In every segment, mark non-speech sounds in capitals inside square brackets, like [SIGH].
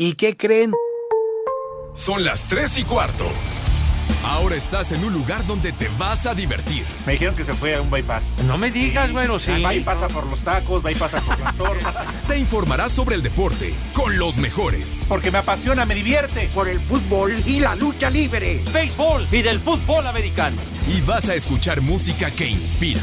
¿Y qué creen? Son las 3 y cuarto. Ahora estás en un lugar donde te vas a divertir. Me dijeron que se fue a un bypass. No me digas, bueno, sí. Va y pasa por los tacos, va y pasa por las tortas. [LAUGHS] Te informarás sobre el deporte con los mejores. Porque me apasiona, me divierte. Por el fútbol y la lucha libre. Béisbol y del fútbol americano. Y vas a escuchar música que inspira.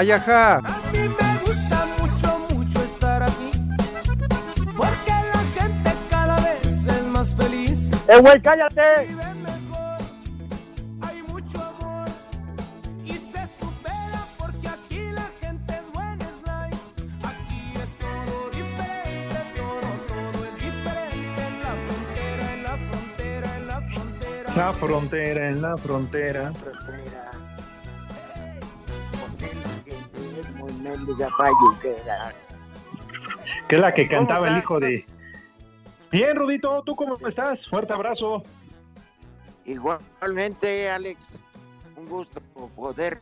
Ay, ajá. A mí me gusta mucho, mucho estar aquí. Porque la gente cada vez es más feliz. ¡Eh, güey, cállate! Vive mejor. Hay mucho amor. Y se supera porque aquí la gente es buena, es nice. Aquí es todo diferente, todo, todo es diferente. En la frontera, en la frontera, en la frontera. La frontera, en la frontera. Que es la que cantaba el hijo de. Bien, Rudito, ¿tú cómo estás? Fuerte abrazo. Igualmente, Alex, un gusto poder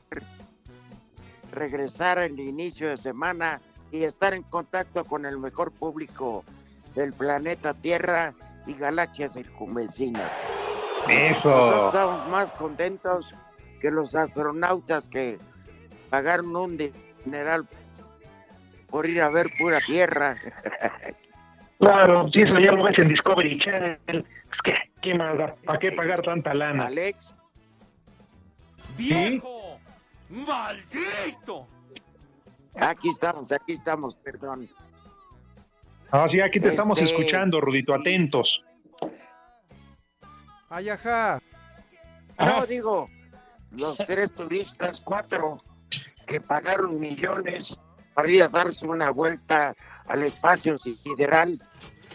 regresar al inicio de semana y estar en contacto con el mejor público del planeta Tierra y galaxias circunvecinas. Eso. Nosotros estamos más contentos que los astronautas que pagaron un dineral por ir a ver pura Tierra. [LAUGHS] Claro, si eso ya lo ves en Discovery Channel. Es que, ¿qué más da? ¿Para qué pagar tanta lana? Alex, ¡Viejo! ¡Maldito! aquí estamos, aquí estamos, perdón. Ah, sí, aquí te estamos Este- escuchando, Rudito, atentos. Ay, ajá. No, digo, los tres turistas, cuatro, que pagaron millones para ir a darse una vuelta al espacio sideral,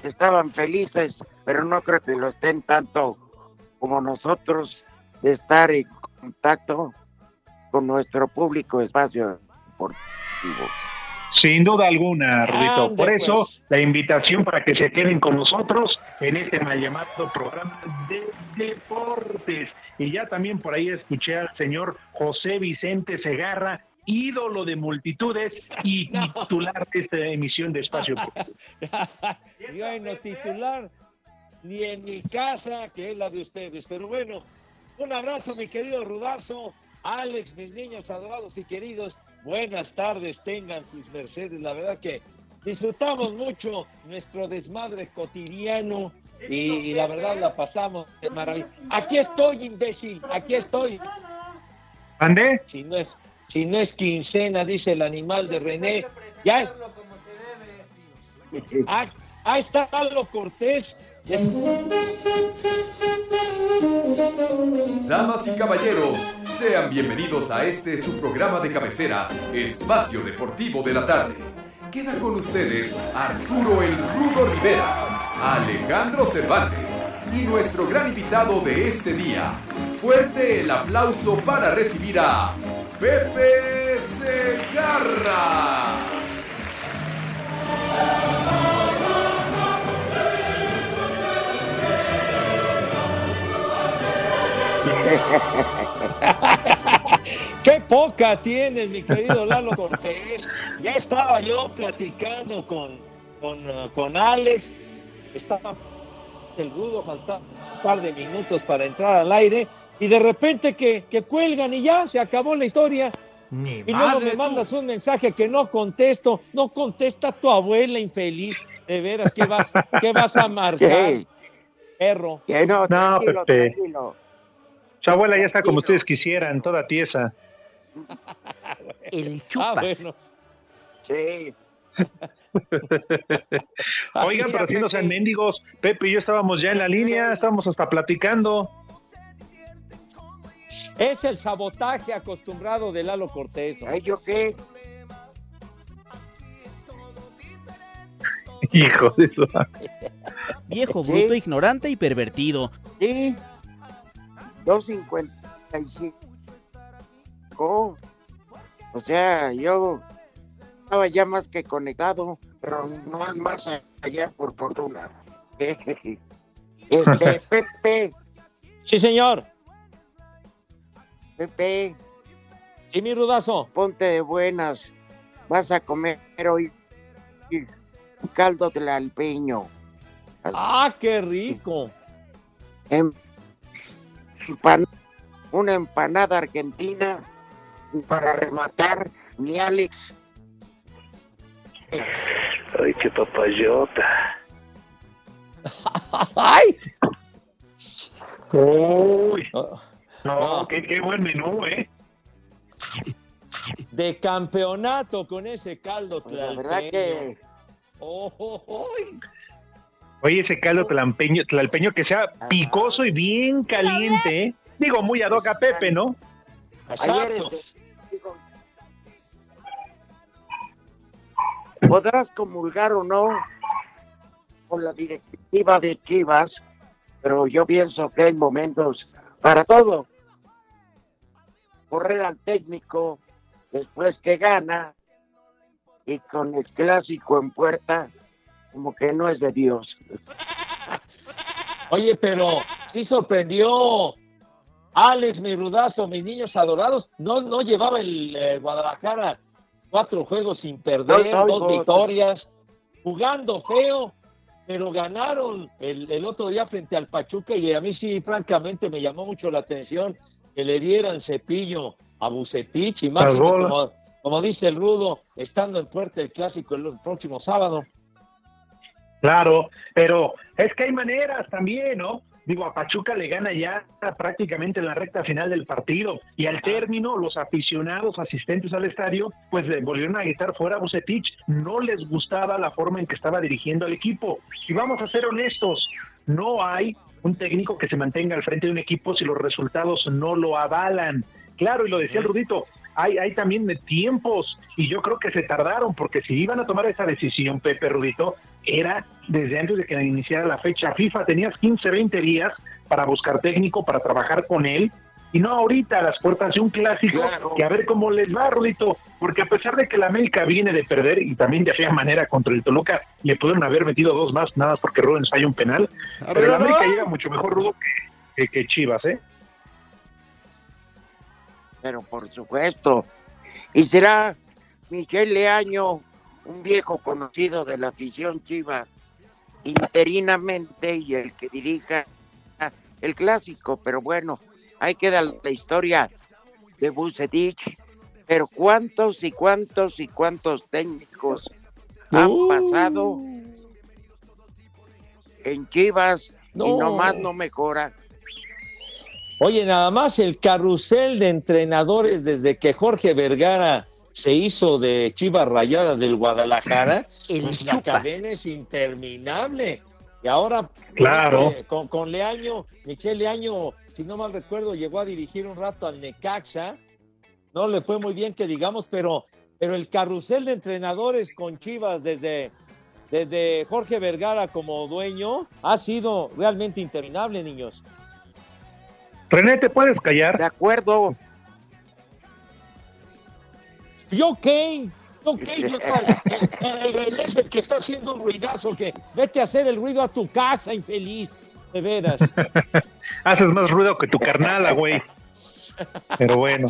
estaban felices, pero no creo que lo estén tanto como nosotros de estar en contacto con nuestro público espacio deportivo. Sin duda alguna, Rudito. Ande, Por eso, pues. la invitación para que se queden con nosotros en este mal llamado programa de deportes. Y ya también por ahí escuché al señor José Vicente Segarra, ídolo de multitudes y [LAUGHS] titular de esta emisión de Espacio. [LAUGHS] Bueno, titular, ni en mi casa, que es la de ustedes. Pero bueno, un abrazo, mi querido Rudazo, Alex, mis niños adorados y queridos. Buenas tardes, tengan sus mercedes. La verdad que disfrutamos mucho nuestro desmadre cotidiano y, la verdad la pasamos de maravilla. Aquí estoy, imbécil, aquí estoy. ¿Andé? Si no es, si no es quincena, dice el animal de René. Ya es. Ah, ahí está Pablo Cortés. Damas y caballeros, sean bienvenidos a este su programa de cabecera, Espacio Deportivo de la Tarde. Queda con ustedes Arturo el Rudo Rivera, Alejandro Cervantes y nuestro gran invitado de este día. Fuerte el aplauso para recibir a Pepe Segarra. [LAUGHS] ¡Qué poca tienes, mi querido Lalo Cortés! Ya estaba yo platicando con, con, con Alex. Estaba el rudo, faltaba un par de minutos para entrar al aire. Y de repente que, que cuelgan y ya se acabó la historia. Ni Y luego me tú. mandas un mensaje que no contesto. No contesta tu abuela infeliz. De veras, ¿qué vas, qué vas a marcar, [LAUGHS] ¿Qué? perro? Que no, No, tranquilo, Pepe. tranquilo. Su abuela ya está como ustedes quisieran, toda tiesa. [LAUGHS] El Ah, chupas. bueno. Sí. [LAUGHS] Oigan, pero si no sean mendigos, Pepe y yo estábamos ya en la línea, estábamos hasta platicando. Es el sabotaje acostumbrado de Lalo Cortés. ¿no? ¿Ay, yo qué? [LAUGHS] Hijo de eso. Viejo, Sí. bruto, ignorante y pervertido. Sí. 2.55. O sea, yo estaba ya más que conectado, pero no más allá por fortuna. [LAUGHS] Este, Pepe, Sí, señor. Pepe, Sí, mi rudazo. ponte de buenas. Vas a comer hoy un caldo del alpeño. ¡Ah, qué rico! Una empanada argentina y para rematar mi Alex Ay, qué papayota. [LAUGHS] ¡Ay! Uy, Oh, no, No. Qué, qué buen menú, ¿eh? De campeonato con ese caldo la verdad tlalpeño. que Oh, oh, oh. Oye, ese caldo tlalpeño, tlalpeño que sea picoso y bien caliente, ¿eh? Digo, muy ad hoc a Pepe, ¿no? Exacto. este, podrás comulgar o no con la directiva de Chivas, pero yo pienso que hay momentos para todo. Correr al técnico después que gana y con el clásico en puerta, como que no es de Dios. Oye, pero sí sorprendió Alex, mi rudazo, mis niños adorados. No, no llevaba el eh, Guadalajara cuatro juegos sin perder, No, no, dos victorias, jugando feo, pero ganaron el, el otro día frente al Pachuca y a mí sí, francamente, me llamó mucho la atención que le dieran cepillo a Bucetich y más como, como dice el rudo, estando en puerta el clásico el próximo sábado. Claro, pero es que hay maneras también, ¿no? Digo, a Pachuca le gana ya prácticamente en la recta final del partido y al término los aficionados asistentes al estadio pues le volvieron a gritar fuera a Bucetich, no les gustaba la forma en que estaba dirigiendo al equipo. Y vamos a ser honestos, no hay un técnico que se mantenga al frente de un equipo si los resultados no lo avalan. Claro, y lo decía el Rudito, hay, hay también tiempos y yo creo que se tardaron porque si iban a tomar esa decisión, Pepe Rudito, era desde antes de que iniciara la fecha FIFA. Tenías 15, 20 días para buscar técnico, para trabajar con él. Y no ahorita a las puertas de un clásico, Claro. que a ver cómo les va, Rudito. Porque a pesar de que la América viene de perder y también de fea manera contra el Toluca, le pudieron haber metido dos más, nada más porque Rubens falla un penal. Pero la América llega mucho mejor, Rudo, que, que- que Chivas, ¿eh? pero por supuesto. Y será Miguel Leaño, un viejo conocido de la afición chiva, interinamente y el que dirija el clásico, pero bueno, ahí queda la historia de Bucetich. Pero cuántos y cuántos y cuántos técnicos han Uh. pasado en Chivas y No. nomás no mejora. Oye, nada más el carrusel de entrenadores desde que Jorge Vergara se hizo de Chivas Rayadas del Guadalajara, El pues la cadena es interminable. Y ahora Claro. eh, con, con Leaño, Michel Leaño, si no mal recuerdo, llegó a dirigir un rato al Necaxa. No le fue muy bien que digamos, pero, pero el carrusel de entrenadores con Chivas desde, desde Jorge Vergara como dueño ha sido realmente interminable, niños. René, ¿te puedes callar? De acuerdo, ¿Yo qué? ¿Yo él es el que está haciendo un ruidazo, que vete a hacer el ruido a tu casa, infeliz. De veras. [LAUGHS] Haces más ruido que tu carnala, güey. Pero bueno.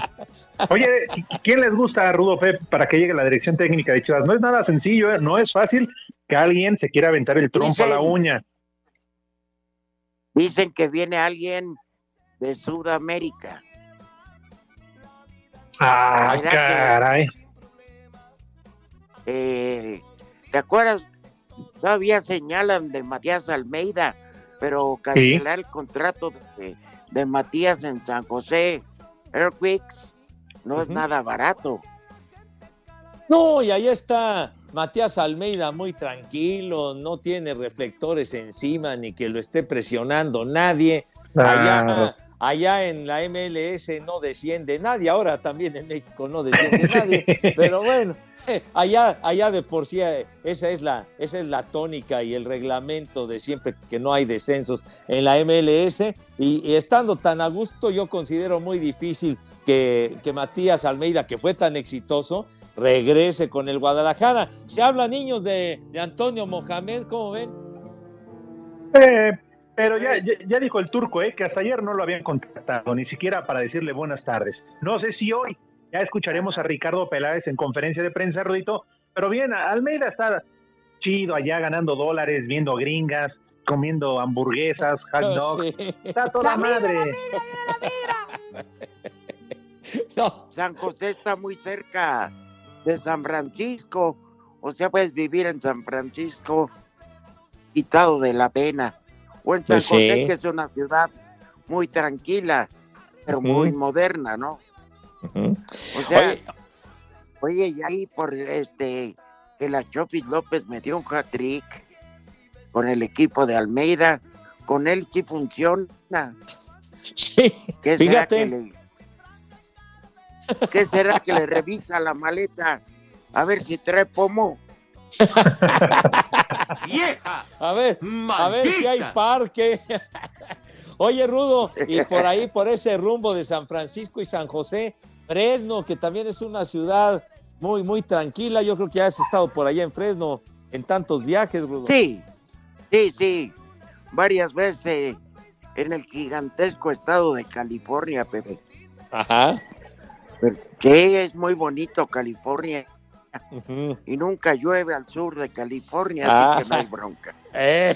Oye, ¿quién les gusta a Rudo Pep para que llegue a la dirección técnica de Chivas? No es nada sencillo, ¿eh? no es fácil que alguien se quiera aventar el trompo a la uña. dicen que viene alguien de Sudamérica. Ah, que- caray. Eh, ¿Te acuerdas? Todavía señalan de Matías Almeida, pero cancelar el contrato de, de Matías en San José Airquicks no es nada barato. No, y ahí está Matías Almeida muy tranquilo, no tiene reflectores encima ni que lo esté presionando nadie. Claro. allá en la MLS no desciende nadie, ahora también en México no [LAUGHS] desciende nadie, pero bueno, [LAUGHS] allá, allá de por sí eh, esa es la, esa es la tónica y el reglamento de siempre que no hay descensos en la MLS y, y estando tan a gusto yo considero muy difícil que, que Matías Almeida, que fue tan exitoso, regrese con el Guadalajara. Se habla, niños, de, de Antonio Mohamed, ¿cómo ven? Eh, pero ya, ya, ya dijo el turco, eh, que hasta ayer no lo habían contactado, ni siquiera para decirle buenas tardes. No sé si hoy ya escucharemos a Ricardo Peláez en conferencia de prensa, Rudito, pero bien, Almeida está chido allá ganando dólares, viendo gringas, comiendo hamburguesas, [LAUGHS] hot dogs. Sí. Está toda La madre. la migra. [LAUGHS] No, San José está muy cerca de San Francisco. O sea, puedes vivir en San Francisco quitado de la pena. O en San Pues José, sí. que es una ciudad muy tranquila, pero muy moderna, ¿no? O sea, Oye, oye, y ahí por este, que la Chofis López me dio un hat-trick con el equipo de Almeida. Con él sí funciona. sí, ¿Qué será que fíjate, le, ¿Qué será que le revisa la maleta? A ver si trae pomo. [LAUGHS] ¡Vieja! a ver, a ver si hay parque. [LAUGHS] Oye, Rudo, y por ahí, por ese rumbo de San Francisco y San José, Fresno, que también es una ciudad muy, muy tranquila. Yo creo que has estado por allá en Fresno en tantos viajes, Rudo. Sí, sí, sí. Varias veces en el gigantesco estado de California, Pepe. Ajá. Sí, es muy bonito California. Y nunca llueve al sur de California, Ah. así que no hay bronca.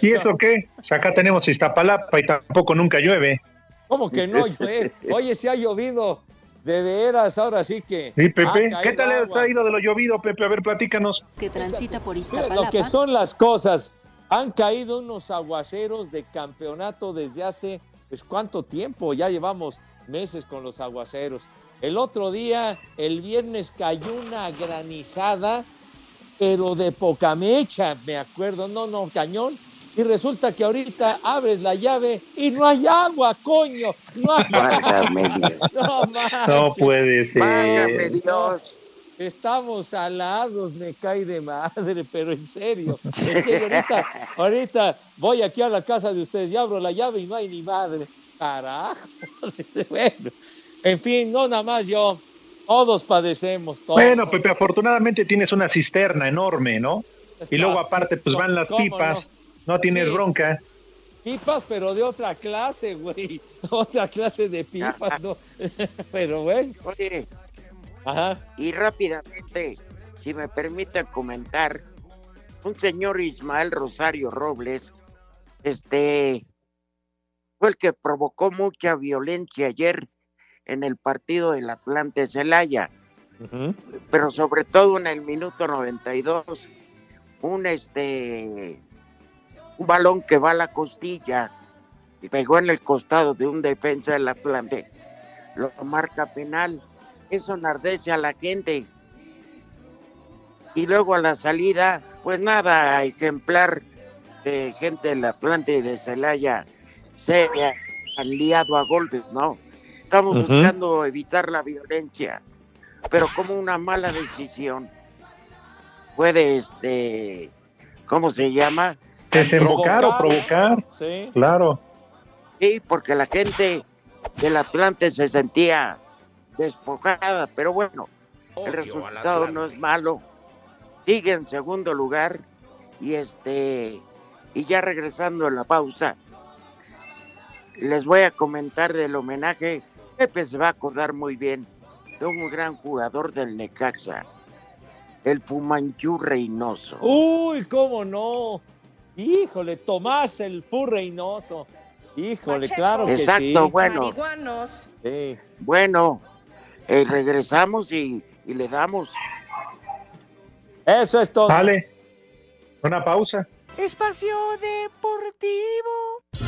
¿Y eso qué? Pues acá tenemos Iztapalapa y tampoco nunca llueve. ¿Cómo que no llueve? [LAUGHS] Oye, si ha llovido de veras, ahora sí que. Sí, Pepe. ¿Qué tal les ha ido de lo llovido, Pepe? A ver, platícanos. que transita por Mira lo Iztapalapa. que son las cosas. Han caído unos aguaceros de campeonato desde hace, pues, ¿cuánto tiempo? Ya llevamos meses con los aguaceros. El otro día, el viernes, cayó una granizada, pero de poca mecha, me acuerdo, no, no, cañón. Y resulta que ahorita abres la llave y no hay agua, coño. No hay agua. [LAUGHS] Dios. No. No puede Válgame ser. Dios. Estamos alados, me cae de madre, pero en serio, [LAUGHS] en serio, ahorita, ahorita voy aquí a la casa de ustedes y abro la llave y no hay ni madre. Carajo. [LAUGHS] Bueno, en fin, no nada más yo, todos padecemos. Todos. Bueno, Pepe, afortunadamente tienes una cisterna enorme, ¿no? Y luego aparte, pues van las ¿Cómo pipas. No tienes Sí. bronca. Pipas, pero de otra clase, güey. [LAUGHS] Otra clase de pipas, ¿no? [LAUGHS] Pero bueno, Oye, ajá. y rápidamente, si me permiten comentar, un señor Ismael Rosario Robles, este, fue el que provocó mucha violencia ayer en el partido del Atlante Celaya, pero sobre todo en el minuto 92, un este, un balón que va a la costilla y pegó en el costado de un defensa del Atlante, lo marca penal, eso enardece a la gente. Y luego a la salida, pues nada, ejemplar de gente del Atlante y de Celaya se han liado a golpes, ¿no? Estamos buscando evitar la violencia, pero como una mala decisión puede, este, ¿cómo se llama? Desembocar o provocar. Sí. Claro. Sí, porque la gente del Atlante se sentía despojada, pero bueno, el resultado no es malo. Sigue en segundo lugar y este y ya regresando a la pausa, les voy a comentar del homenaje. Pepe se va a acordar muy bien de un gran jugador del Necaxa, el Fumanchú Reynoso. Uy, cómo no. Híjole, Tomás el Fu Reynoso. Híjole, claro que Exacto, sí. bueno, Marihuanos. Sí. bueno, eh, regresamos y, y le damos. Eso es todo. Vale. Una pausa. Espacio Deportivo.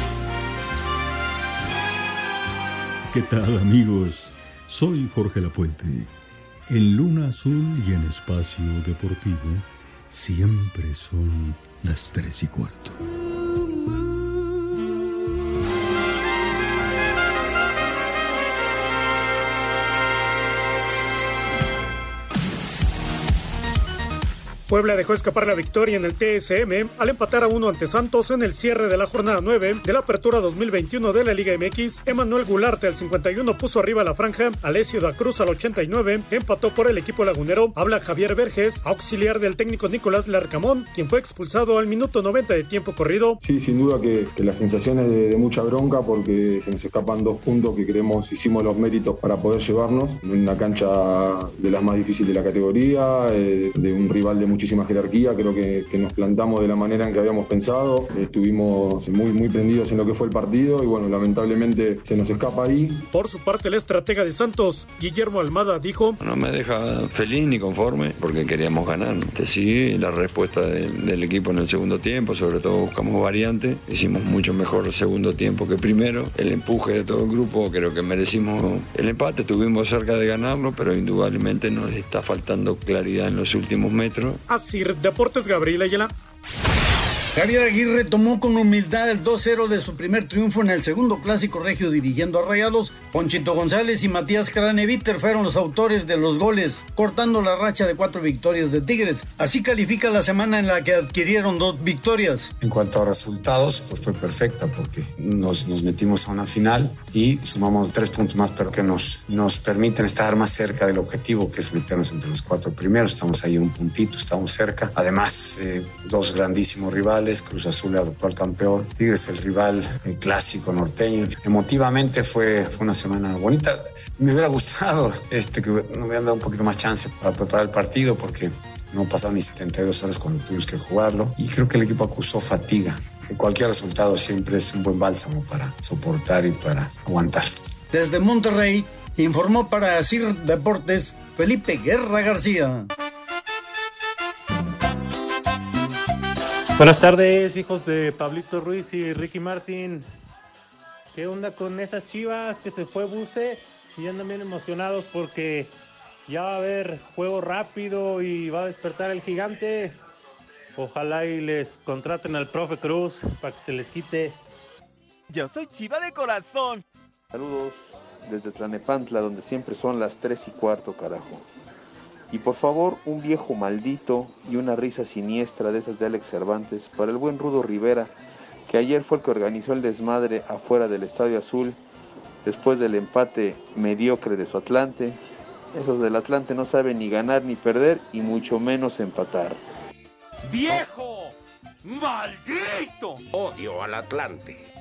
¿Qué tal amigos? Soy Jorge Lapuente. En Luna Azul y en Espacio Deportivo siempre son las tres y cuarto. Puebla dejó escapar la victoria en el TSM al empatar a uno ante Santos en el cierre de la jornada 9 de la apertura 2021 de la Liga MX. Emanuel Gularte al 51 puso arriba la franja, Alessio da Cruz al 89 empató por el equipo lagunero. Habla Javier Verges, auxiliar del técnico Nicolás Larcamón, quien fue expulsado al minuto 90 de tiempo corrido. Sí, sin duda que, que la sensación es de, mucha bronca porque se nos escapan dos puntos que creemos hicimos los méritos para poder llevarnos en una cancha de las más difíciles de la categoría, eh, de un rival de muchísima jerarquía, creo que, que, nos plantamos de la manera en que habíamos pensado, estuvimos muy, muy prendidos en lo que fue el partido y bueno, lamentablemente se nos escapa ahí. Por su parte, el estratega de Santos, Guillermo Almada, dijo... No me deja feliz ni conforme porque queríamos ganar. Sí, la respuesta de, del equipo en el segundo tiempo, sobre todo buscamos variantes, hicimos mucho mejor el segundo tiempo que primero, el empuje de todo el grupo, creo que merecimos el empate, estuvimos cerca de ganarlo, pero indudablemente nos está faltando claridad en los últimos metros Asir Deportes Gabriel Ayala. Javier Aguirre tomó con humildad el 2-0 de su primer triunfo en el segundo clásico regio dirigiendo a Rayados. Ponchito González y Matías Craneviter fueron los autores de los goles, cortando la racha de cuatro victorias de Tigres. Así califica la semana en la que adquirieron dos victorias. En cuanto a resultados, pues fue perfecta porque nos, metimos a una final y sumamos tres puntos más, pero que nos, nos permiten estar más cerca del objetivo, que es meternos entre los cuatro primeros. Estamos ahí un puntito, estamos cerca. Además, eh, dos grandísimos rivales Cruz Azul, el actual campeón, Tigres, el rival el clásico norteño. Emotivamente fue, fue una semana bonita. Me hubiera gustado este, que me hubieran dado un poquito más chance para preparar el partido porque no pasaron ni 72 horas cuando tuvimos que jugarlo y creo que el equipo acusó fatiga. Cualquier resultado siempre es un buen bálsamo para soportar y para aguantar. Desde Monterrey informó para CIR Deportes Felipe Guerra García. Buenas tardes, hijos de Pablito Ruiz y Ricky Martín. ¿Qué onda con esas chivas que se fue Buce y andan bien emocionados porque ya va a haber juego rápido y va a despertar el gigante? Ojalá y les contraten al profe Cruz para que se les quite. Yo soy chiva de corazón. Saludos desde Tlanepantla, donde siempre son las 3 y cuarto, carajo. Y por favor, un viejo maldito y una risa siniestra de esas de Alex Cervantes para el buen Rudo Rivera, que ayer fue el que organizó el desmadre afuera del Estadio Azul, después del empate mediocre de su Atlante. Esos del Atlante no saben ni ganar ni perder y mucho menos empatar. ¡Viejo! ¡Maldito! Odio al Atlante.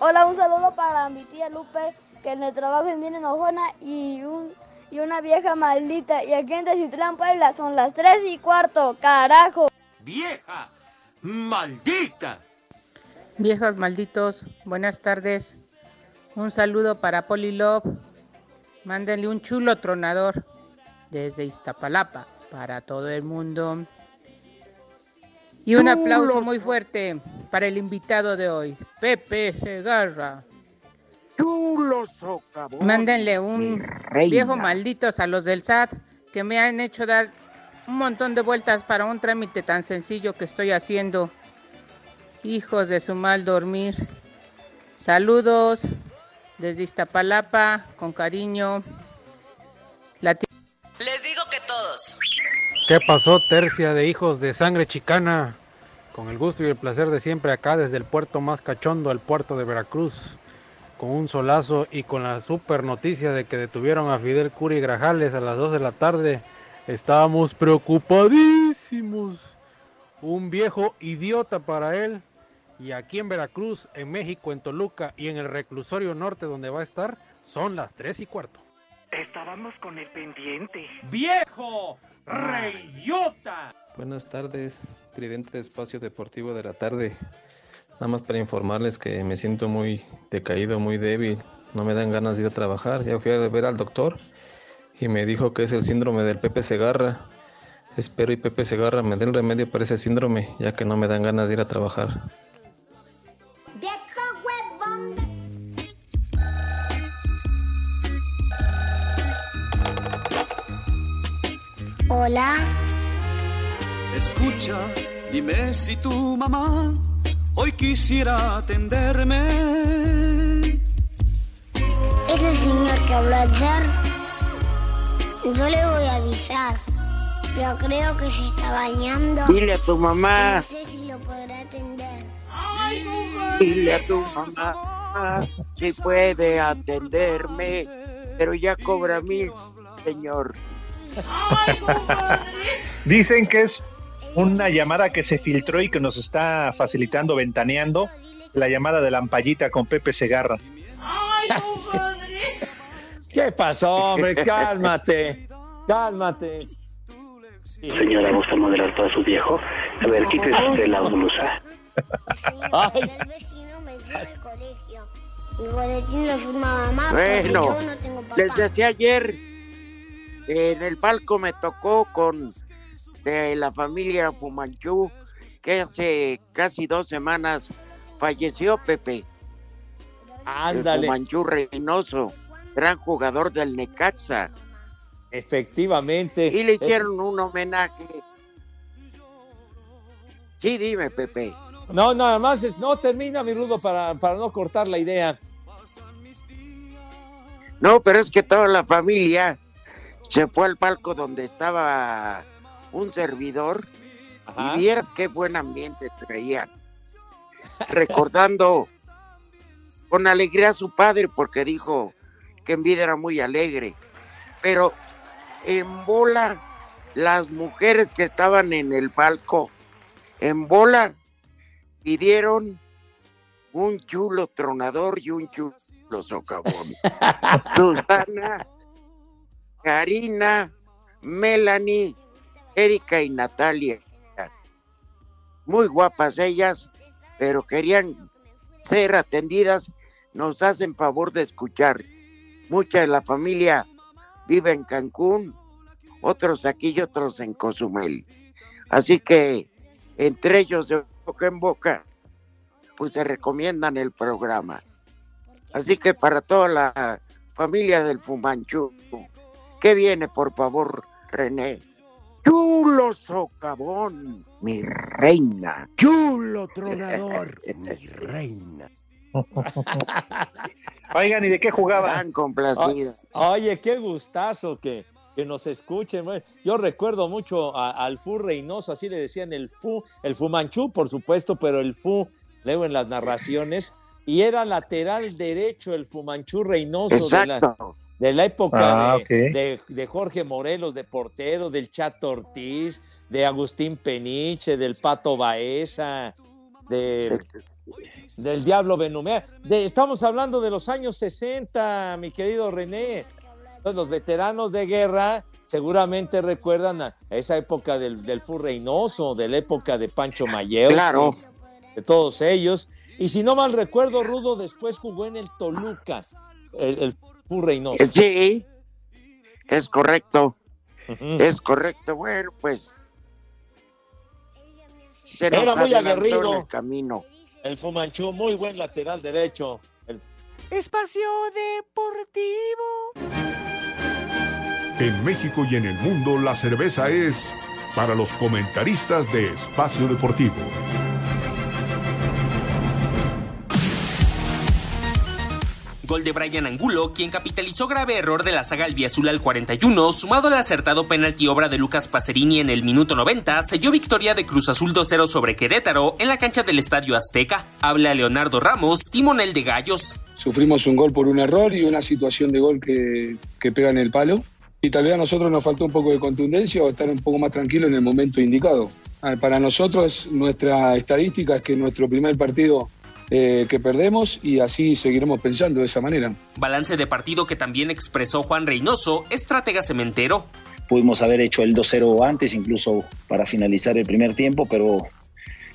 Hola, un saludo para mi tía Lupe, que en el trabajo es bien enojona y un y una vieja maldita. Y aquí en Tecitlán, Puebla, son las 3 y cuarto, carajo. ¡Vieja! ¡Maldita! Viejos malditos, buenas tardes. Un saludo para Poli Love. Mándenle un chulo tronador desde Iztapalapa para todo el mundo. Y un aplauso muy fuerte para el invitado de hoy, Pepe Segarra. Chulo socavón. Mándenle un viejo malditos a los del SAT que me han hecho dar un montón de vueltas para un trámite tan sencillo que estoy haciendo. Hijos de su mal dormir. Saludos desde Iztapalapa, con cariño. La Les digo que todos. ¿Qué pasó, tercia de hijos de sangre chicana? Con el gusto y el placer de siempre acá desde el puerto más cachondo, el puerto de Veracruz con un solazo y con la super noticia de que detuvieron a Fidel Curi Grajales a las 2 de la tarde. Estábamos preocupadísimos. Un viejo idiota para él. Y aquí en Veracruz, en México, en Toluca y en el reclusorio norte donde va a estar, son las 3 y cuarto. Estábamos con el pendiente. ¡Viejo! ¡Reyota! Buenas tardes, Tridente de Espacio Deportivo de la Tarde. Nada más para informarles que me siento muy decaído, muy débil. No me dan ganas de ir a trabajar. Ya fui a ver al doctor y me dijo que es el síndrome del Pepe Segarra. Espero y Pepe Segarra me den remedio para ese síndrome, ya que no me dan ganas de ir a trabajar. Hola. Escucha, dime si tu mamá hoy quisiera atenderme. Ese señor que habló ayer, yo le voy a avisar, pero creo que se está bañando. Dile a tu mamá. No sé si lo podrá atender. Dile a tu mamá si puede atenderme, pero ya cobra mil, señor. Dicen que es una llamada que se filtró y que nos está facilitando, ventaneando, la llamada de Lampallita con Pepe Segarra. ¿Qué pasó, hombre? Cálmate, cálmate. Señora, ¿gusta moderar para su viejo? A ver, quítese usted la blusa. El vecino me dio el colegio. Mi boletín mamá Bueno, yo no tengo papá. les decía ayer, en el palco me tocó con de la familia Fumanchú, que hace casi dos semanas falleció Pepe. Ándale. El Fumanchú Reynoso, gran jugador del Necaxa. Efectivamente. Y le hicieron un homenaje. Sí, dime, Pepe. No, nada más, no termina mi rudo para, para no cortar la idea. No, pero es que toda la familia se fue al palco donde estaba un servidor y vieras qué buen ambiente traían. Recordando [LAUGHS] con alegría a su padre porque dijo que en vida era muy alegre. Pero en bola, las mujeres que estaban en el palco, en bola, pidieron un chulo tronador y un chulo socavón. [LAUGHS] Susana, Karina, Melanie, Erika y Natalia. Muy guapas ellas, pero querían ser atendidas. Nos hacen favor de escuchar. Mucha de la familia vive en Cancún, otros aquí y otros en Cozumel. Así que entre ellos de boca en boca, pues se recomiendan el programa. Así que para toda la familia del Fumanchu, ¿qué viene, por favor, René? Chulo socavón, mi reina. Chulo tronador, mi reina. [LAUGHS] Oigan, ¿y de qué jugaban? Tan complacida. O- Oye, qué gustazo que, que nos escuchen. Bueno, Yo recuerdo mucho a- al Fu Reynoso, así le decían el Fu, el Fumanchú, por supuesto, pero el Fu, luego en las narraciones, y era lateral derecho el Fumanchú Reynoso de la, Exacto. De la época Ah, de, ok. de- de Jorge Morelos, de portero, del Chato Ortiz, de Agustín Peniche, del Pato Baeza, de, del Diablo Benumea. De, estamos hablando de los años 60, mi querido René. Entonces, los veteranos de guerra seguramente recuerdan a esa época del, del Fu Reynoso, de la época de Pancho Mayeo. Claro. De todos ellos. Y si no mal recuerdo, Rudo después jugó en el Toluca, el, el Reynoso. Eh, Sí, es correcto. Es correcto. Bueno, pues. Se nos Era muy aguerrido. el camino. El Fumanchú, muy buen lateral derecho. El- Espacio Deportivo. En México y en el mundo la cerveza es para los comentaristas de Espacio Deportivo. Gol de Brian Angulo, quien capitalizó grave error de la saga albiazul al 41, sumado al acertado penalti obra de Lucas Pacerini en el minuto 90, selló victoria de Cruz Azul 2-0 sobre Querétaro en la cancha del Estadio Azteca. Habla Leonardo Ramos, timonel de Gallos. Sufrimos un gol por un error y una situación de gol que, que pega en el palo. Y tal vez a nosotros nos faltó un poco de contundencia o estar un poco más tranquilo en el momento indicado. Ah, Para nosotros, nuestra estadística es que nuestro primer partido eh, que perdemos y así seguiremos pensando de esa manera. Balance de partido que también expresó Juan Reynoso, estratega cementero. Pudimos haber hecho el 2-0 antes, incluso para finalizar el primer tiempo, pero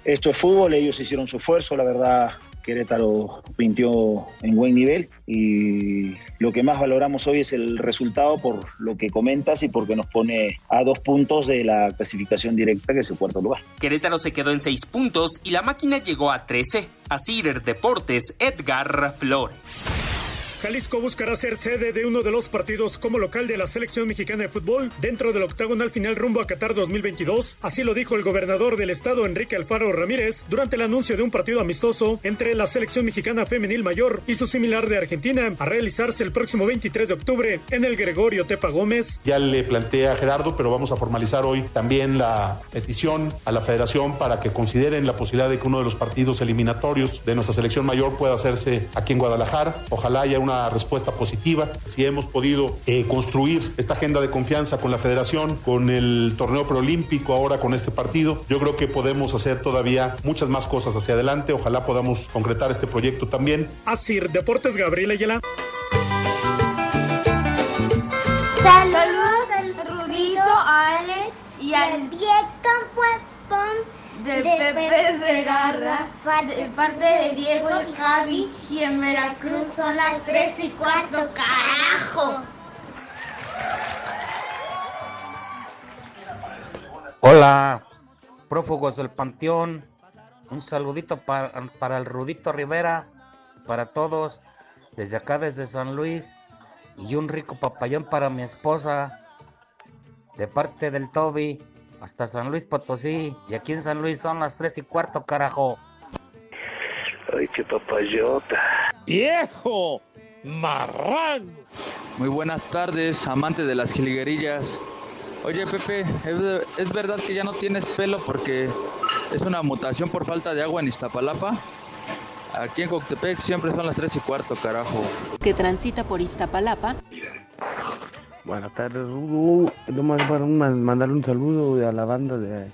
esto es fútbol, ellos hicieron su esfuerzo, la verdad Querétaro pintió en buen nivel y lo que más valoramos hoy es el resultado por lo que comentas y porque nos pone a dos puntos de la clasificación directa que es el cuarto lugar. Querétaro se quedó en 6 puntos y la máquina llegó a 13. A Cider Deportes, Edgar Flores. Jalisco buscará ser sede de uno de los partidos como local de la selección mexicana de fútbol dentro del octagonal final rumbo a Qatar 2022. Así lo dijo el gobernador del estado, Enrique Alfaro Ramírez, durante el anuncio de un partido amistoso entre la selección mexicana femenil mayor y su similar de Argentina a realizarse el próximo 23 de octubre en el Gregorio Tepa Gómez. Ya le planteé a Gerardo, pero vamos a formalizar hoy también la petición a la federación para que consideren la posibilidad de que uno de los partidos eliminatorios de nuestra selección mayor pueda hacerse aquí en Guadalajara. Ojalá haya una respuesta positiva. Si hemos podido eh, construir esta agenda de confianza con la federación, con el torneo preolímpico, ahora con este partido, yo creo que podemos hacer todavía muchas más cosas hacia adelante. Ojalá podamos concretar este proyecto también. Así, Deportes Gabriel Ayala. Saludos al Rudito, a Alex y al De Pepe Segarra, de parte de Diego y Javi, y en Veracruz son las 3 y cuarto, carajo. Hola, prófugos del Panteón. Un saludito para, para el Rudito Rivera, para todos, desde acá, desde San Luis. Y un rico papayón para mi esposa, de parte del Toby, hasta San Luis Potosí. Y aquí en San Luis son las 3 y cuarto, carajo. Ay, qué papayota. ¡Viejo! ¡Marrano! Muy buenas tardes, amantes de las jilguerillas. Oye, Pepe, ¿es, es verdad que ya no tienes pelo porque es una mutación por falta de agua en Iztapalapa? Aquí en Coctepec siempre son las 3 y cuarto, carajo. que transita por Iztapalapa. Buenas tardes, Rudo. Nomás para un- man- mandarle un saludo a la banda de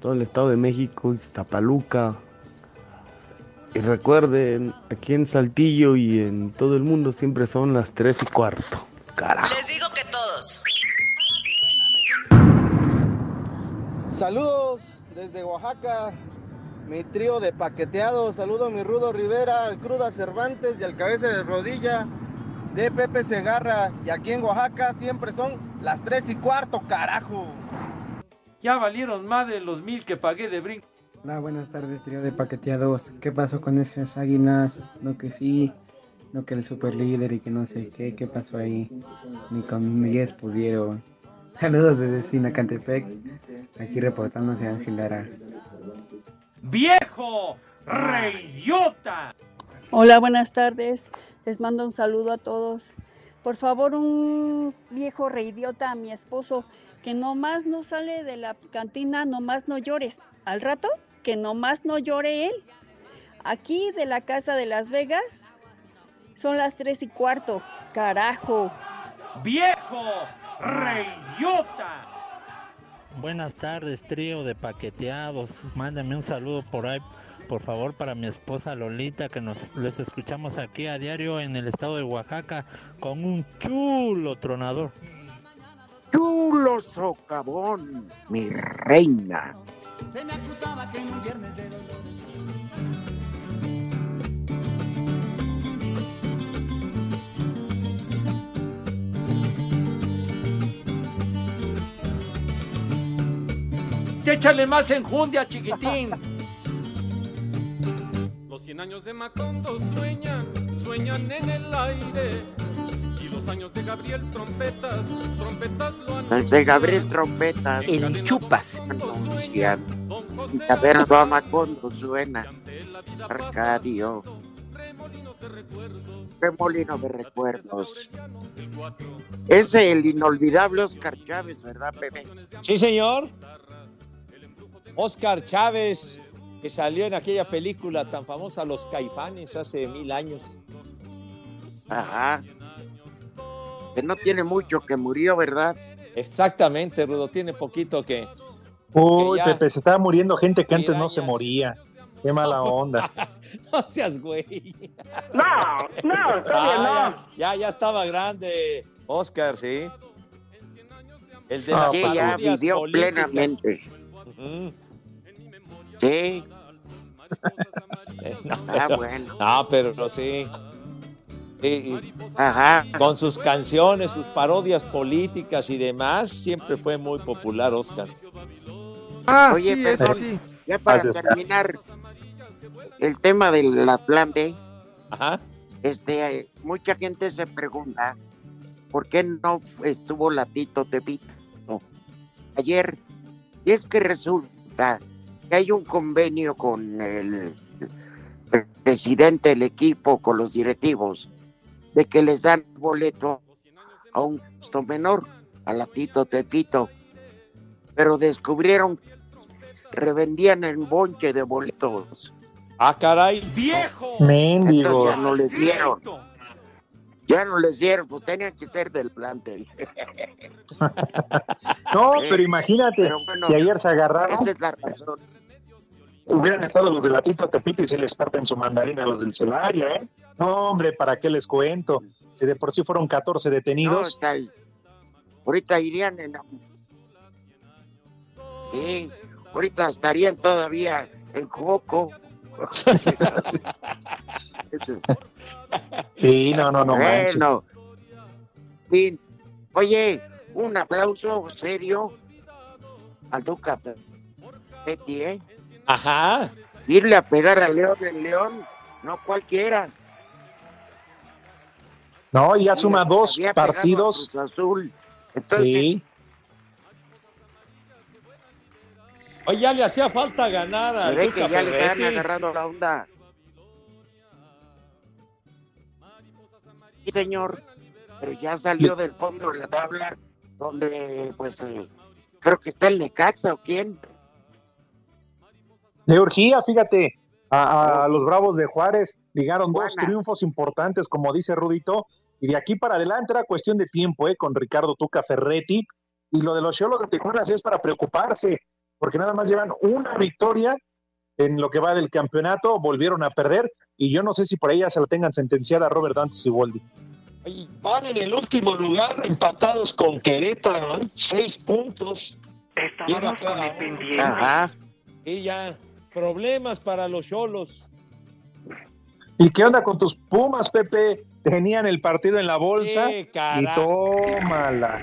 todo el Estado de México, Iztapaluca. Y recuerden, aquí en Saltillo y en todo el mundo siempre son las 3 y cuarto. Carajo. Les digo que todos. Saludos desde Oaxaca, mi trío de paqueteados. Saludo a mi Rudo Rivera, al Cruda Cervantes y al Cabeza de Rodilla de Pepe Segarra. Y aquí en Oaxaca siempre son las 3 y cuarto, carajo. Ya valieron más de los mil que pagué de brinco. Hola, buenas tardes, trío de paqueteados. ¿Qué pasó con esas águilas? No que sí, no que el super líder y que no sé qué, ¿qué pasó ahí? Ni con Miguel pudieron. [LAUGHS] Saludos desde Sinacantepec, aquí reportándose Ángel Lara. ¡Viejo! ¡Reyota! Hola, buenas tardes. Les mando un saludo a todos. Por favor, un viejo reidiota a mi esposo que nomás no sale de la cantina, nomás no llores. Al rato, que nomás no llore él. Aquí de la casa de Las Vegas son las tres y cuarto. Carajo. ¡Viejo! ¡Reyota! Buenas tardes, trío de paqueteados. Mándame un saludo por ahí, por favor, para mi esposa Lolita, que nos les escuchamos aquí a diario en el estado de Oaxaca con un chulo tronador. Chulo socavón, mi reina. Se me acusaba que en un viernes de dolor. Échale más enjundia, chiquitín. 100 años de Macondo sueñan, sueñan en el aire. Y los años de Gabriel trompetas, trompetas lo El de Gabriel Trompetas. El chupas. Anuncian. Y Caberno Amacondo suena. Arcadio. Remolino de recuerdos. Es el inolvidable Oscar Chávez, ¿verdad, Pepe? Sí, señor. Oscar Chávez, que salió en aquella película tan famosa Los Caifanes hace mil años. Ajá. Que no tiene mucho que murió, ¿verdad? Exactamente, Rudo, tiene poquito que... Uy, ya- Pepe, se estaba muriendo gente que antes no se moría. Qué mala [LAUGHS] onda. No seas güey. No, no, está bien, no. Ah, ya, ya, ya estaba grande, Oscar, sí. El de Ah, las sí, ya vivió políticas. plenamente. Ujú. Sí. No, Ah, pero- bueno. No, pero sí. Sí, y Ajá. Con sus canciones, sus parodias políticas y demás, siempre fue muy popular Oscar. Ah, Oye, sí, eso perdón, sí. ya para Gracias. terminar el tema del Atlante, Ajá. este, eh, mucha gente se pregunta por qué no estuvo Latito Tepito ayer. Y es que resulta hay un convenio con el presidente del equipo, con los directivos, de que les dan boleto a un costo menor, a Latito Tepito. Pero descubrieron revendían el bonche de boletos. Ah, caray. ¡Viejo! Mendigo. ya no les dieron. Ya no les dieron, pues tenían que ser del plantel. [LAUGHS] No, pero imagínate, pero bueno, si ayer se agarraron, Esa es la razón. Hubieran estado los de Latito Tepito y se les parten su mandarina a los del Celaria, ¿eh? No, hombre, ¿para qué les cuento? Si de por sí fueron 14 No, detenidos. está ahí. Ahorita irían en la... Sí, ahorita estarían todavía en Coco. [LAUGHS] Sí, no, no, no. manches. bueno. Fin. Oye, un aplauso serio al Duca Petty, ¿eh? Ajá. Irle a pegar a León en León, no cualquiera. No, ya suma dos a partidos. Azul. Entonces, Sí. Oye, ya le hacía falta ganar al Tuca que ya le están agarrando la onda. Sí, señor, pero ya salió del fondo de la tabla, donde, pues, eh, creo que está el Necaxa o quién. Le urgía, fíjate, a, a los Bravos de Juárez. Ligaron dos triunfos importantes, como dice Rudito, y de aquí para adelante era cuestión de tiempo, ¿eh? Con Ricardo Tuca Ferretti. Y lo de los Cholos de Tijuana sí es para preocuparse, porque nada más llevan una victoria en lo que va del campeonato, volvieron a perder, y yo no sé si por ahí ya se la tengan sentenciada a Robert Dantes y Waldi. Oye, van en el último lugar empatados con Querétaro, ¿eh? seis puntos. Lleva cada uno. Ajá. Y ya, problemas para los cholos. ¿Y qué onda con tus Pumas, Pepe? Tenían el partido en la bolsa y tómala.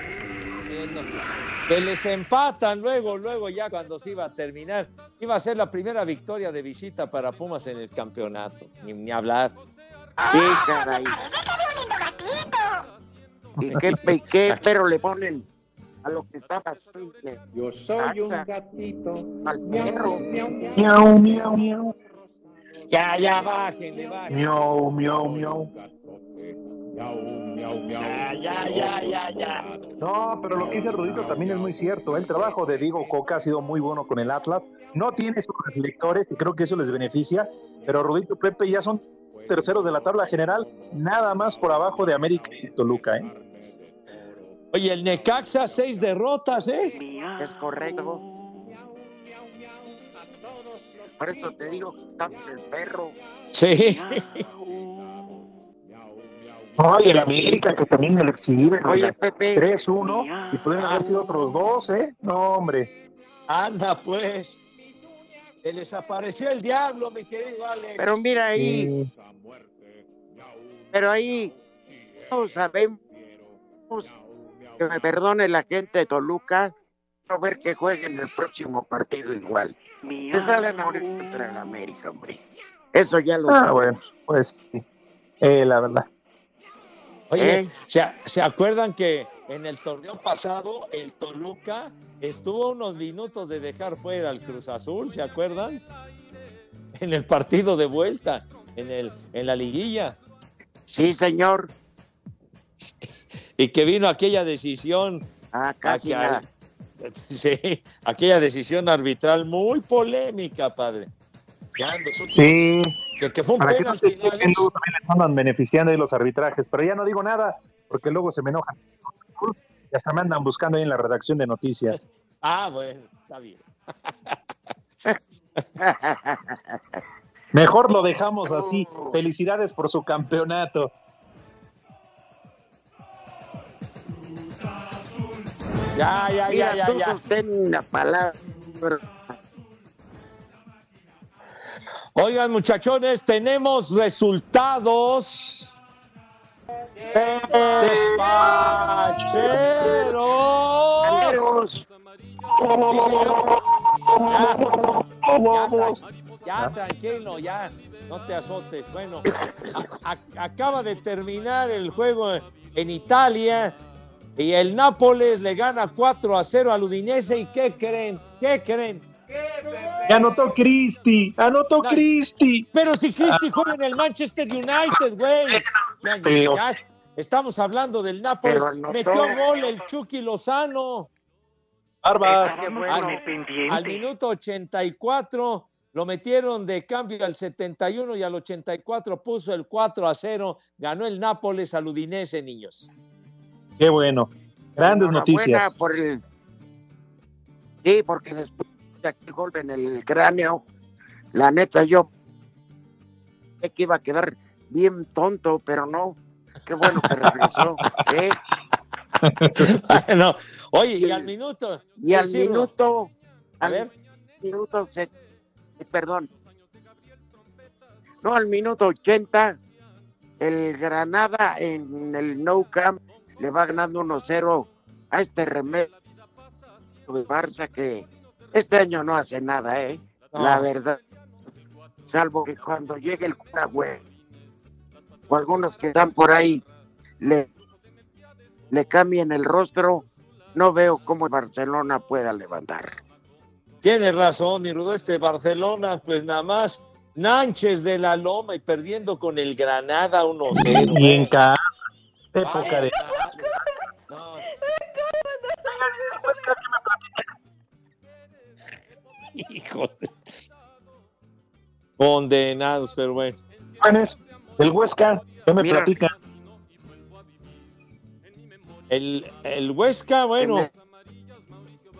Que les empatan luego, luego ya cuando se iba a terminar. Iba a ser la primera victoria de visita para Pumas en el campeonato. Ni, ni hablar. Sí, caray. ¿Y qué, y qué [LAUGHS] pero le ponen a lo que está pasando? Yo soy un gatito. Al perro. Miau, miau, miau. Ya, ya, bájenle, bájenle. Miau, miau, miau. Ya, ya, ya, ya, ya. No, pero lo que dice Rudito también es muy cierto. El trabajo de Diego Coca ha sido muy bueno con el Atlas. No tiene sus reflectores y creo que eso les beneficia. Pero Rudito Pepe ya son terceros de la tabla general, nada más por abajo de América y Toluca. ¿eh? Oye, el Necaxa, seis derrotas, ¿eh? Es correcto. Por eso te digo que estamos el perro. Sí. Oye, el América que también el exhibe. Oye, Pepe. 3-1 y pueden haber sido otros dos, ¿eh? No, hombre. Anda, pues. Se les apareció el diablo, mi querido Alex. Pero mira ahí, pero ahí no sabemos que me perdone la gente de Toluca, a ver que jueguen el próximo partido igual. Que salen ahorita contra el América, hombre. Eso ya lo Ah, bueno, pues sí. Eh, la verdad. Oye, ¿Eh? ¿se, ¿se acuerdan que en el torneo pasado el Toluca estuvo unos minutos de dejar fuera al Cruz Azul? ¿Se acuerdan? En el partido de vuelta, en, el, en la liguilla. Sí, señor. Y que vino aquella decisión. Ah, casi aquella-. [LAUGHS] Sí, aquella decisión arbitral muy polémica, padre. Ya en los últimos- Sí. Que, que fue un Para que no luego también les andan beneficiando ahí los arbitrajes, pero ya no digo nada, porque luego se me enojan. Y hasta me andan buscando ahí en la redacción de noticias. Ah, bueno, está bien. [LAUGHS] Mejor lo dejamos así. Felicidades por su campeonato. Ya, ya, Mira, ya, ya, sostén una palabra. Oigan, muchachones, tenemos resultados. ¡Pacheros! Ya, ya, ya, tranquilo, ya. no te azotes. Bueno, a- a- acaba de terminar el juego en Italia y el Nápoles le gana 4 a 0 al Udinese. ¿Y qué creen? ¿Qué creen? Anotó Cristi, anotó No, Cristi. Pero si Cristi juega en el Manchester United, güey. Pero- ya estamos hablando del Nápoles. Anotó. Metió gol el Chucky Lozano. Barbas. Bueno. al, al minuto 84 lo metieron de cambio al 71 y al 84 puso el 4 a 0. Ganó el Nápoles al Udinese, niños. Qué bueno. Grandes noticias. por el... Sí, porque después de aquel golpe en el cráneo, la neta yo pensé que iba a quedar bien tonto, pero no. Qué bueno que regresó. [LAUGHS] ¿eh? [LAUGHS] no, oye, y al minuto. Y al minuto, A ver. minuto, se- eh, perdón, no, al minuto 80, el Granada en el No Camp le va ganando 1-0 a este remedio de Barça que este año no hace nada, ¿eh? No. La verdad. Salvo que cuando llegue el cura, güey, o algunos que están por ahí le, le cambien el rostro, no veo cómo el Barcelona pueda levantar. Tienes razón, mi Rudo. Este Barcelona, pues nada más. Nánchez de la Loma y perdiendo con el Granada 1-0. Y en casa. Época de. [LAUGHS] No. Hijo de- Condenados, pero bueno. El Huesca, ¿qué me Mira. platica? El, el Huesca, bueno,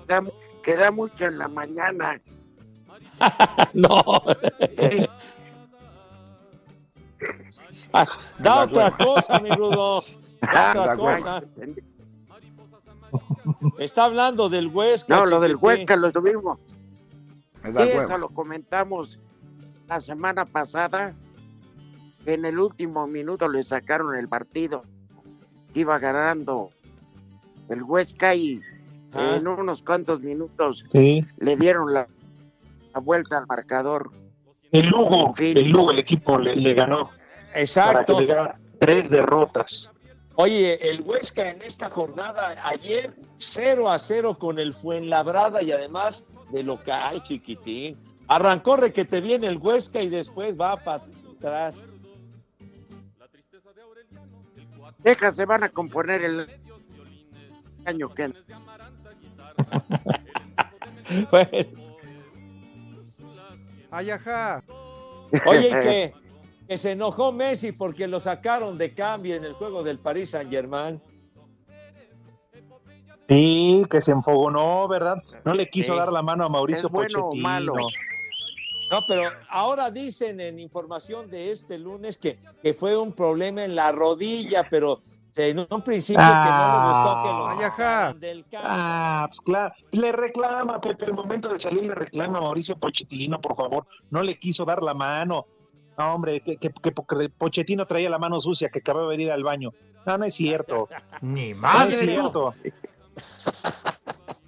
Queda, queda mucho en la mañana. [LAUGHS] no. Ah, da otra cosa, mi Rudo. Da otra cosa. [LAUGHS] Está hablando del Huesca. No, lo del. Huesca lo tuvimos. Eso lo comentamos la semana pasada. En el último minuto le sacaron el partido. Iba ganando el Huesca y Ah. en unos cuantos minutos Sí. le dieron la, la vuelta al marcador. El Lugo, En fin. el Lugo, el equipo le, le ganó. Para Exacto. que le haga tres derrotas. Oye, el Huesca en esta jornada, ayer 0 a 0 con el Fuenlabrada y además de local, chiquitín. Arrancó que te viene el Huesca y después va para atrás. Deja, se van a componer el año que [LAUGHS] Bueno, Ay, ajá. Oye, y que, [LAUGHS] que se enojó Messi porque lo sacaron de cambio en el juego del Paris Saint Germain. Sí, que se enfogonó, ¿verdad? No le quiso Sí. dar la mano a Mauricio ¿Es bueno o Pochettino. malo? No, pero ahora dicen en información de este lunes que, que fue un problema en la rodilla, pero en un principio que no le gustó que lo ajá. del cambio. Ah, pues claro. Le reclama, Pepe, el momento de salir le reclama a Mauricio Pochettino, por favor. No le quiso dar la mano. No, hombre, que, que, que Pochettino traía la mano sucia, que acababa de ir al baño. No, no es cierto. Ni No es madre cierto. tuvo.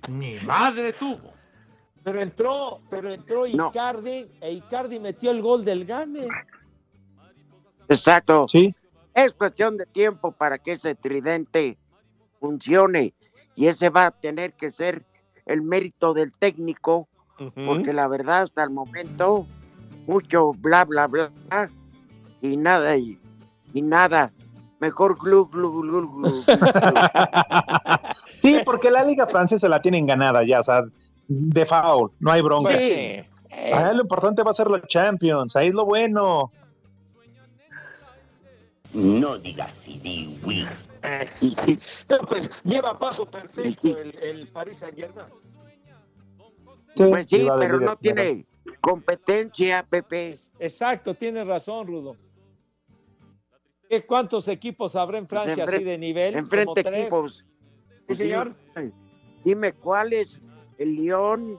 Ni madre tuvo. Pero entró, pero entró No. Icardi e Icardi metió el gol del Gane. Exacto. Sí. Es cuestión de tiempo para que ese tridente funcione y ese va a tener que ser el mérito del técnico porque la verdad hasta el momento mucho bla bla bla y nada y, y nada mejor glu glu glu glu. Sí, porque la liga francesa la tienen ganada ya, o sea, de foul, no hay bronca. Sí. Ah, lo importante va a ser los Champions, ahí es lo bueno. No digas sí. [LAUGHS] No, pues lleva paso perfecto el, el Paris Saint Germain. pues sí pero no tiene competencia Pepe Exacto, tienes razón, Rudo. ¿Qué, ¿Cuántos equipos habrá en Francia enfrente- así de nivel? enfrente Como tres. equipos Sí, señor. dime cuáles el León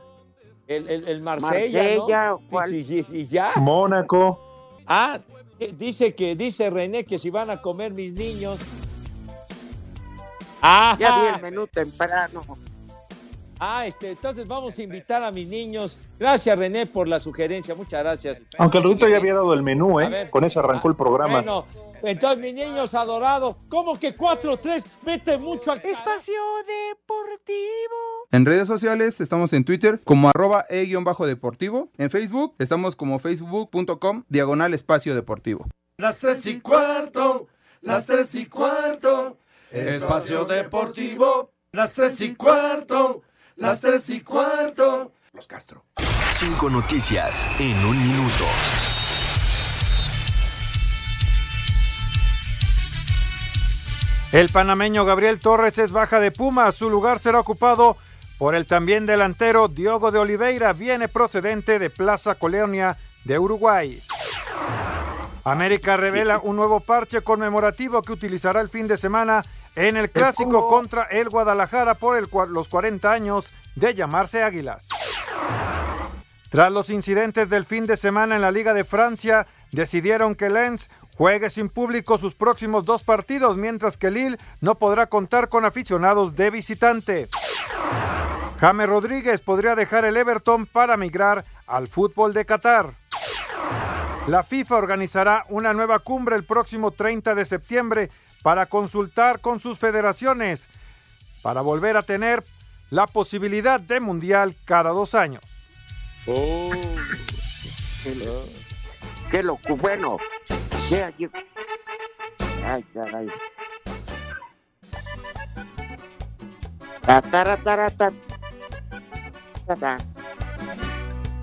El, el, el Marsella, Marsella, ¿no? ¿cuál? Y, y- y ya. Mónaco, Ah, que dice que dice René que si van a comer mis niños. Ah, ya vi el menú temprano Ah, este, entonces vamos a invitar a mis niños. Gracias, René, por la sugerencia. Muchas gracias. Aunque el Rudito ya había dado el menú, ¿eh? ver. Con eso arrancó el programa. Bueno, entonces mis niños adorados, ¿cómo que 4-3? Vete mucho al Espacio Deportivo. En redes sociales estamos en Twitter como arroba e-deportivo. En Facebook estamos como facebook.com diagonal espacio deportivo. Las tres y cuarto, las tres y cuarto, espacio deportivo. Las tres y cuarto, las tres y cuarto. Los Castro. Cinco noticias en un minuto. El panameño Gabriel Torres es baja de Puma. Su lugar será ocupado por el también delantero Diogo de Oliveira. Viene procedente de Plaza Colonia de Uruguay. América revela un nuevo parche conmemorativo que utilizará el fin de semana en el clásico contra el Guadalajara por el los 40 años de llamarse Águilas. Tras los incidentes del fin de semana en la Liga de Francia, decidieron que Lens juegue sin público sus próximos dos partidos, mientras que Lille no podrá contar con aficionados de visitante. James Rodríguez podría dejar el Everton para migrar al fútbol de Qatar. La FIFA organizará una nueva cumbre el próximo 30 de septiembre para consultar con sus federaciones para volver a tener la posibilidad de mundial cada dos años. Qué loco, bueno. Sea yo. Ay, caray.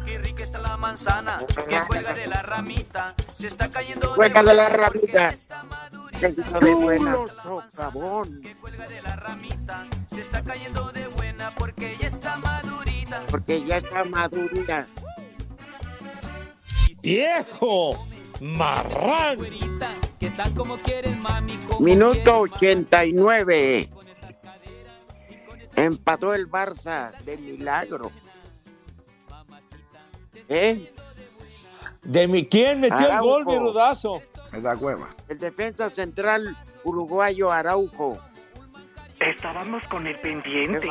Qué rica está la manzana que cuelga de la ramita. Se está cayendo Cuelga de la ramita. Hijo de buena. Socavón. Que cuelga de la ramita. Se está cayendo de buena porque ya está madurita. Porque ya está madurita. ¡Viejo! ¡Marrán! Que estás como quieres, mami. como Minuto quieres, 89. Empató el Barça de milagro. ¿Eh? ¿De mi quién metió el gol, Araujo. mi rudazo? Me da hueva. El defensa central uruguayo Araujo. Estábamos con el pendiente.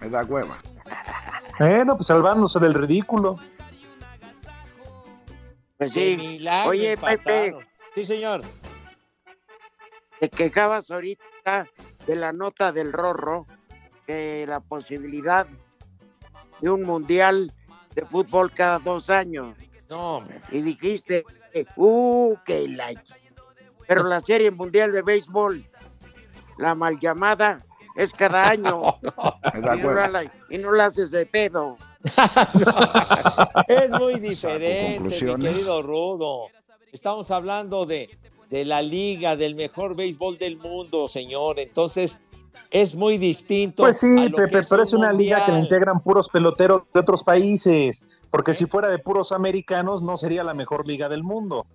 Me da hueva. Bueno, pues salvándose del ridículo. Pues De sí. milagro Oye, Pepe. Sí, señor. te quejabas ahorita de la nota del Rorro, que la posibilidad de un mundial de fútbol cada dos años. No, hombre. Y dijiste, uh, que la... Pero la serie mundial de béisbol, la mal llamada, es cada año. [LAUGHS] Y, no la, y no la haces de pedo. [LAUGHS] Es muy diferente, mi querido Rudo. Estamos hablando de, de la liga, del mejor béisbol del mundo, señor. Entonces, es muy distinto. Pues sí, a lo Pepe, que es pero un es una liga que le mundial. integran puros peloteros de otros países. Porque si fuera de puros americanos, no sería la mejor liga del mundo.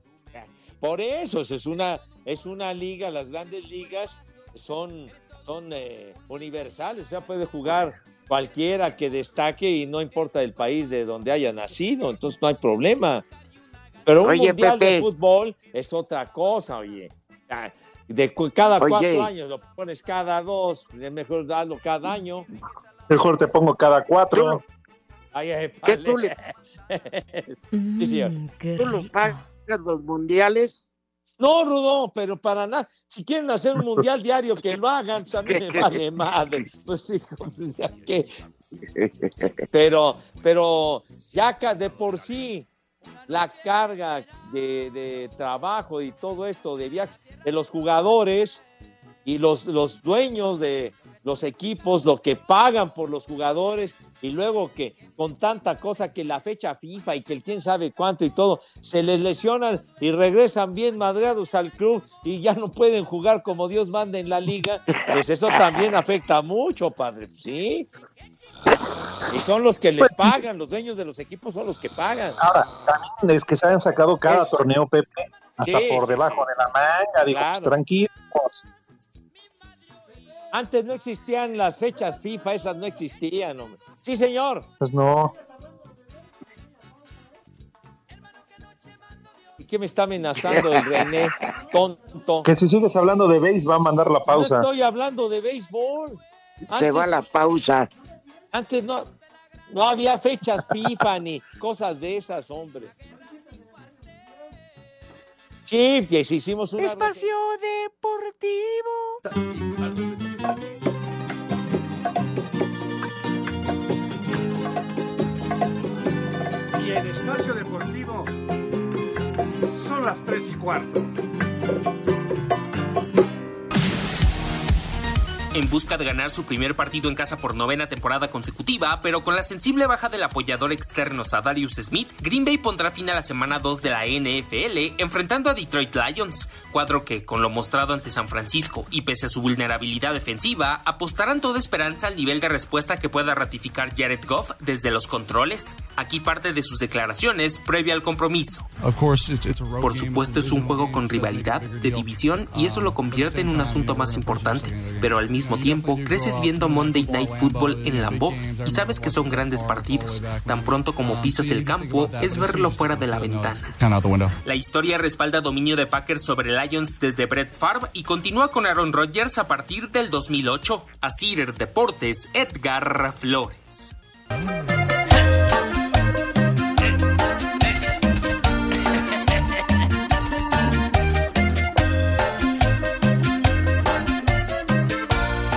Por eso, eso es una, es una liga, las grandes ligas son, son eh, universales, o sea, puede jugar cualquiera que destaque y no importa el país de donde haya nacido, entonces no hay problema. Pero un Oye, mundial de fútbol es otra cosa, oye. De cu- cada Oye. cuatro años, lo pones cada dos, es mejor darlo cada año. Mejor te pongo cada cuatro. Ay, ay, [LAUGHS] ¿Qué tú le- Sí, señor. ¿Tú los pagas los mundiales? No, Rudo, pero para nada. Si quieren hacer un mundial diario, que lo hagan, pues a mí me [LAUGHS] vale madre. Pues sí, ya que. Pero, pero ya ca- de por sí, la carga de, trabajo y todo esto de viajes de los jugadores y los, los dueños de los equipos, lo que pagan por los jugadores y luego que con tanta cosa que la fecha FIFA y que el quién sabe cuánto y todo, se les lesionan y regresan bien madreados al club y ya no pueden jugar como Dios manda en la liga, pues eso también afecta mucho, padre, ¿sí? Y son los que les pagan, los dueños de los equipos son los que pagan. Ahora, también es que se han sacado cada torneo, Pepe, hasta Sí, por sí, debajo sí. de la manga. Digo, pues, tranquilos. Antes no existían las fechas FIFA, esas no existían, hombre. Sí, señor. Pues no. ¿Y qué me está amenazando el René? Tonto. Que si sigues hablando de base, va a mandar la No pausa. estoy hablando de béisbol. Se va la pausa. Antes no, no había fechas FIFA ni cosas de esas, hombre. Sí, pues hicimos una... Espacio Deportivo. Y en Espacio Deportivo son las 3 y cuarto. En busca de ganar su primer partido en casa por novena temporada consecutiva, pero con la sensible baja del apoyador externo Sadarius Smith, Green Bay pondrá fin a la semana 2 de la NFL enfrentando a Detroit Lions, cuadro que, con lo mostrado ante San Francisco y pese a su vulnerabilidad defensiva, apostarán toda esperanza al nivel de respuesta que pueda ratificar Jared Goff desde los controles. Aquí parte de sus declaraciones previa al compromiso. Por supuesto es un juego con rivalidad, de división, y eso lo convierte en un asunto más importante, pero al mismo tiempo creces viendo Monday Night Football en Lambeau y sabes que son grandes partidos. Tan pronto como pisas el campo, es verlo fuera de la ventana. La historia respalda dominio de Packers sobre Lions desde Brett Favre y continúa con Aaron Rodgers a partir del 2008. A Cider Deportes, Edgar Flores.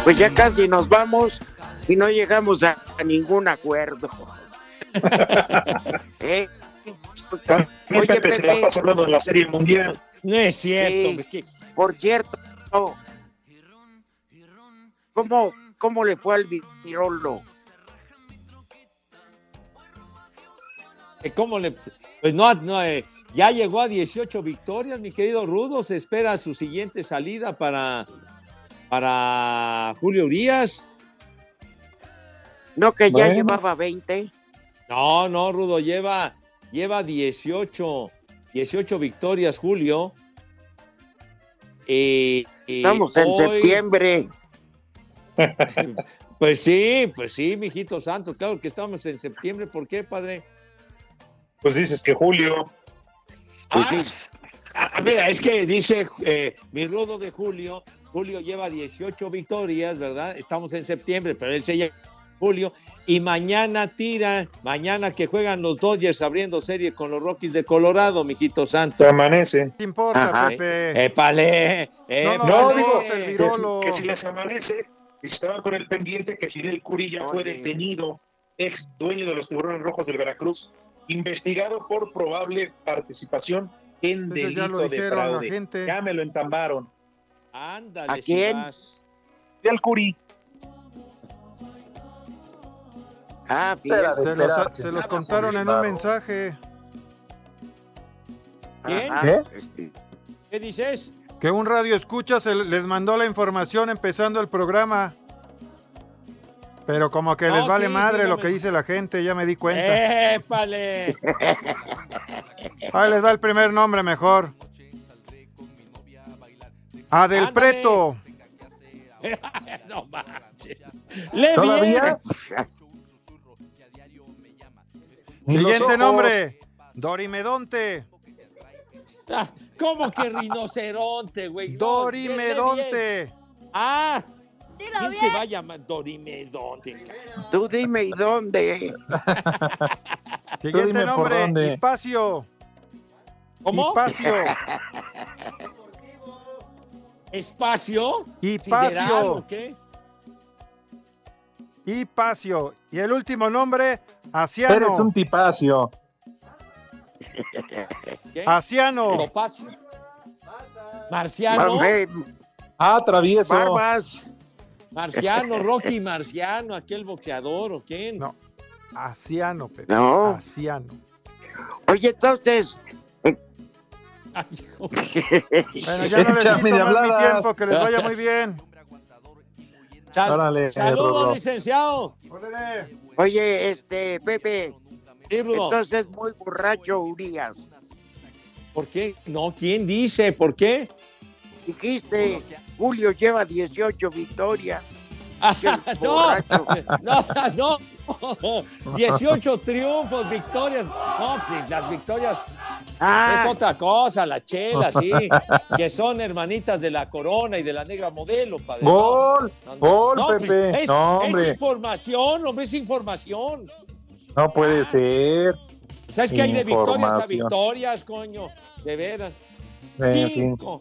Pues ya casi nos vamos y no llegamos a, a ningún acuerdo. [LAUGHS] ¿Eh? Oye, Pepe, se la pasa hablando de la Serie Mundial. No es cierto. Que- Por cierto, ¿cómo, ¿cómo le fue al Virolo? Eh, ¿Cómo le.? Pues no, no eh, ya llegó a 18 victorias, mi querido Rudo. Se espera su siguiente salida para, para Julio Urias. No, que ya Bueno. llevaba 20. No, no, Rudo, lleva, lleva 18, 18 victorias, Julio. Eh, eh, Estamos en hoy- septiembre. [LAUGHS] Pues sí, pues sí, mijito santo, claro que estamos en septiembre. ¿Por qué, padre? Pues dices que Julio. Ah, ah, mira, es que dice eh, mi rudo de Julio, Julio lleva 18 victorias, ¿verdad? Estamos en septiembre, pero él se llama Julio. Y mañana tira, mañana que juegan los Dodgers abriendo serie con los Rockies de Colorado, mijito santo. Te amanece. ¿Qué importa, Ajá. Pepe? Épale, No, no, No, no, digo, que si les amanece, estaba con el pendiente que Fidel Curi ya fue detenido, ex dueño de los tiburones rojos del Veracruz, investigado por probable participación en Eso ya lo de dijeron la fraude. gente. Ya me lo entambaron. Ándale, ¿A quién? vas. Fidel Curi. Ah, Se los, se los contaron en un mensaje. ¿Quién? Ajá. ¿Qué dices? Que un radio escucha se les mandó la información empezando el programa. Pero como que No, les vale sí, madre sí, lo que dice la gente, ya me di cuenta. ¡Épale! [LAUGHS] Ahí les da el primer nombre mejor. Adel Ándale. Preto. [LAUGHS] no manches. ¡Le ¿Todavía? [LAUGHS] Siguiente nombre. Dorimedonte. Ah, ¿Cómo que rinoceronte, güey? No, Dorimedonte. Ah, Dilo ¿quién bien. se va a llamar Dorimedonte? Tú dime y dónde. [LAUGHS] Siguiente dime por nombre. dónde. Hipacio. ¿Cómo? Hipacio. ¿Espacio? Hipacio. ¿Sideral o qué? Hipacio. Y el último nombre, Asiano. Eres un tipacio. ¿Qué? Asiano. Topacio. Marciano. Ah, travieso. Barbas. Marciano, Rocky Marciano, aquel boxeador, ¿o quién? No. Asiano, Pepe. No. Asiano. Oye, entonces. Ay, hijo. [LAUGHS] Bueno, ya no les quito más mi tiempo, que les vaya muy bien. Sal- Órale, Saludos, licenciado. Oye, este, Pepe. Sí. Entonces, muy borracho, Urias. ¿Por qué? No, ¿quién dice? ¿Por qué? Dijiste, Julio lleva 18 victorias. Qué [LAUGHS] [LAUGHS] no, no, [LAUGHS] no. 18 triunfos, victorias. No, pues, las victorias Es otra cosa, la chela, sí. que son hermanitas de la corona y de la negra modelo, padre. Gol, gol, pues, Pepe. es, no, es información, hombre, es información. No puede ser. ¿Sabes que hay de victorias a victorias, coño? De veras. Fin. Cinco.